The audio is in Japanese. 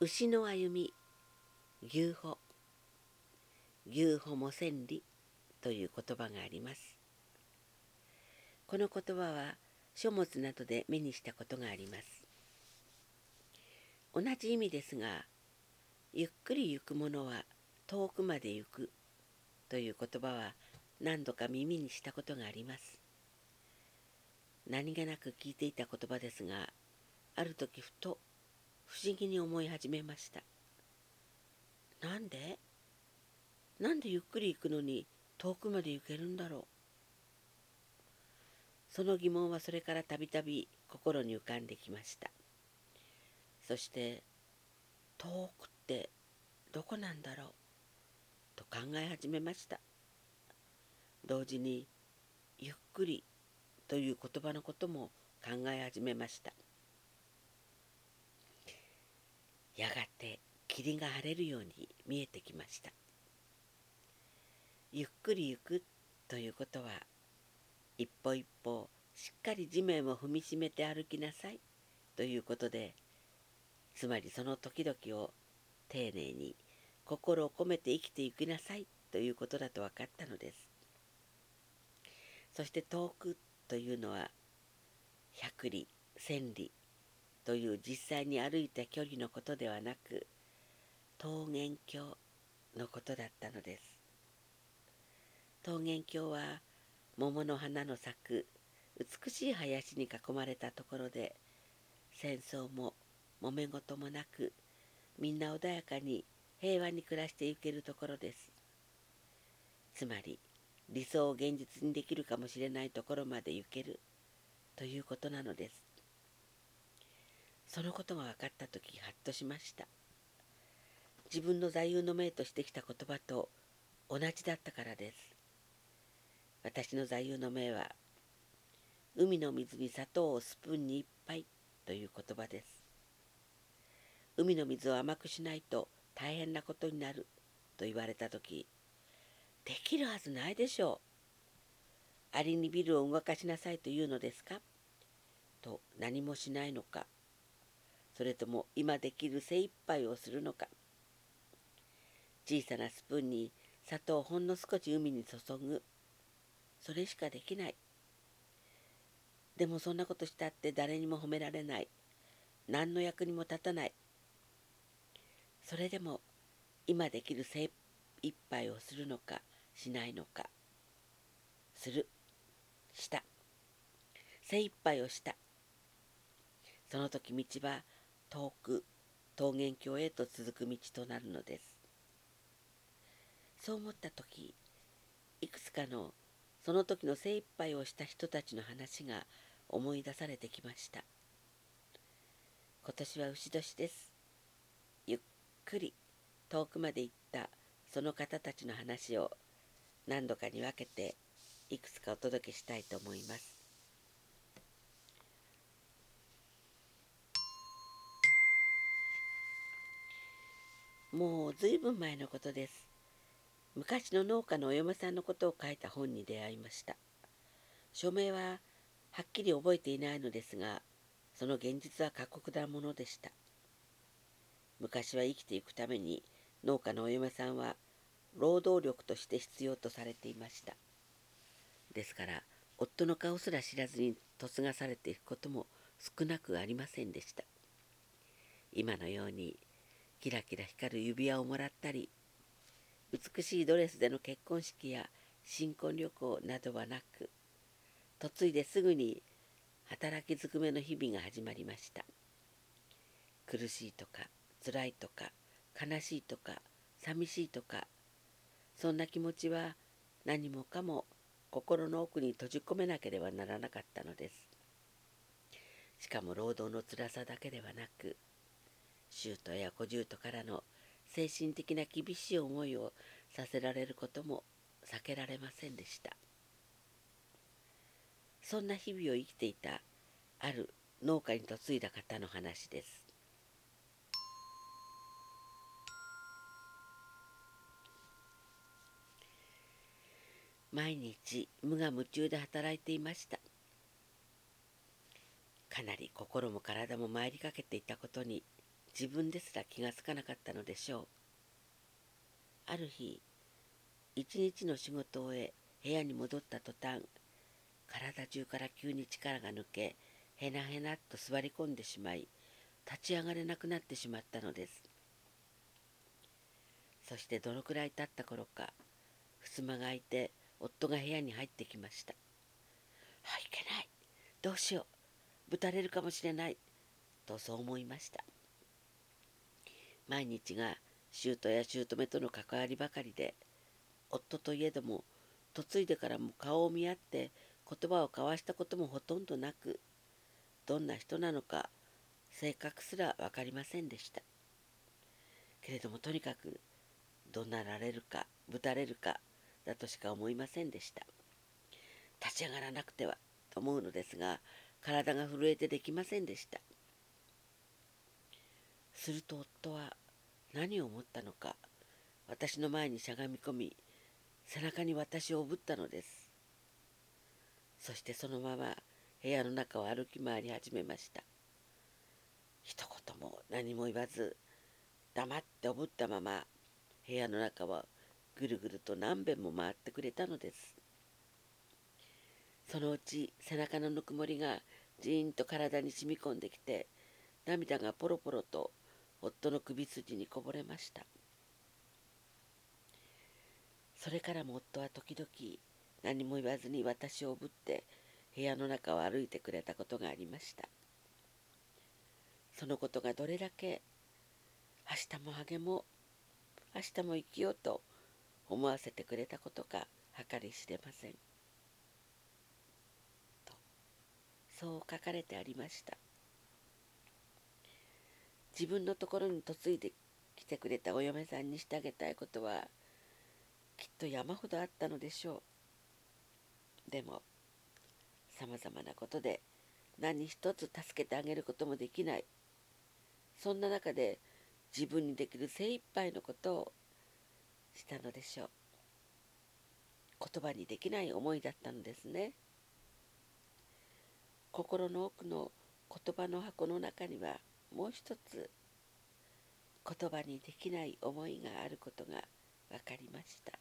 牛の歩み牛歩。牛歩も千里という言葉があります。この言葉は書物などで目にしたことがあります。同じ意味ですがゆっくり行くものは遠くまで行くという言葉は何度か耳にしたことがあります。何気なく聞いていた言葉ですがある時ふと不思議に思い始めました。なんで？なんでゆっくり行くのに遠くまで行けるんだろう？その疑問はそれからたびたび心に浮かんできました。そして遠くってどこなんだろう？と考え始めました。同時にゆっくりという言葉のことも考え始めましたやがて霧が晴れるように見えてきました。ゆっくり行くということは一歩一歩しっかり地面を踏みしめて歩きなさいということでつまりその時々を丁寧に心を込めて生きていきなさいということだと分かったのです。そして遠くというのは百里千里という実際に歩いた距離のことではなく桃源郷のことだったのです桃源郷は桃の花の咲く美しい林に囲まれたところで戦争も揉め事もなくみんな穏やかに平和に暮らしていけるところです。つまり理想を現実にできるかもしれないところまで行けるということなのです。そのことが分かった時ハッとしました。自分の座右の銘としてきた言葉と同じだったからです。私の座右の銘は海の水に砂糖をスプーンに一杯という言葉です。海の水を甘くしないと大変なことになると言われた時できるはずないでしょう。アリにビルを動かしなさいというのですか？と何もしないのかそれとも今できる精一杯をするのか小さなスプーンに砂糖をほんの少し海に注ぐ。それしかできない。でもそんなことしたって誰にも褒められない。何の役にも立たない。それでも今できる精一杯をするのかしないのか。する。した。精一杯をした。その時道は遠く桃源郷へと続く道となるのです。そう思った時いくつかのその時の精一杯をした人たちの話が思い出されてきました。今年は牛年です。ゆっくり遠くまで行ったその方たちの話を何度かに分けていくつかお届けしたいと思います。もうずいぶん前のことです。昔の農家のお嫁さんのことを書いた本に出会いました。署名ははっきり覚えていないのですがその現実は過酷なものでした。昔は生きていくために農家のお嫁さんは労働力として必要とされていました。ですから夫の顔すら知らずに嫁がされていくことも少なくありませんでした。今のようにキラキラ光る指輪をもらったり美しいドレスでの結婚式や新婚旅行などはなく嫁いですぐに働きずくめの日々が始まりました。苦しいとか辛いとか悲しいとか寂しいとかそんな気持ちは何もかも心の奥に閉じ込めなければならなかったのです。しかも労働の辛さだけではなく舅や小舅からの精神的な厳しい思いをさせられることも避けられませんでした。そんな日々を生きていたある農家に嫁いだ方の話です。毎日無我夢中で働いていました。かなり心も体も参りかけていたことに自分ですら気がつかなかったのでしょう。ある日一日の仕事を終え部屋に戻った途端体中から急に力が抜けへなへなっと座り込んでしまい立ち上がれなくなってしまったのです。そしてどのくらい経った頃か襖が開いて夫が部屋に入ってきました「あいけない。どうしよう。ぶたれるかもしれない」とそう思いました。毎日が姑や姑との関わりばかりで夫といえども嫁いでからも顔を見合って言葉を交わしたこともほとんどなくどんな人なのか性格すら分かりませんでした。けれどもとにかく怒鳴られるかぶたれるかだとしか思いませんでした。立ち上がらなくてはと思うのですが体が震えてできませんでした。すると夫は何を思ったのか私の前にしゃがみ込み背中に私をおぶったのです。そしてそのまま部屋の中を歩き回り始めました。一言も何も言わず黙っておぶったまま部屋の中はぐるぐると何遍も回ってくれたのです。そのうち背中のぬくもりがじーんと体に染み込んできて涙がポロポロと夫の首筋にこぼれました。それからも夫は時々何も言わずに私をおぶって部屋の中を歩いてくれたことがありました。そのことがどれだけ明日も励もう明日も生きようと思わせてくれたことか計り知れません。とそう書かれてありました。自分のところに嫁いできてくれたお嫁さんにしてあげたいことはきっと山ほどあったのでしょう。でもさまざまなことで何一つ助けてあげることもできない。そんな中で自分にできる精一杯のことをしたのでしょう。言葉にできない思いだったのですね。心の奥の言葉の箱の中にはもう一つ言葉にできない思いがあることが分かりました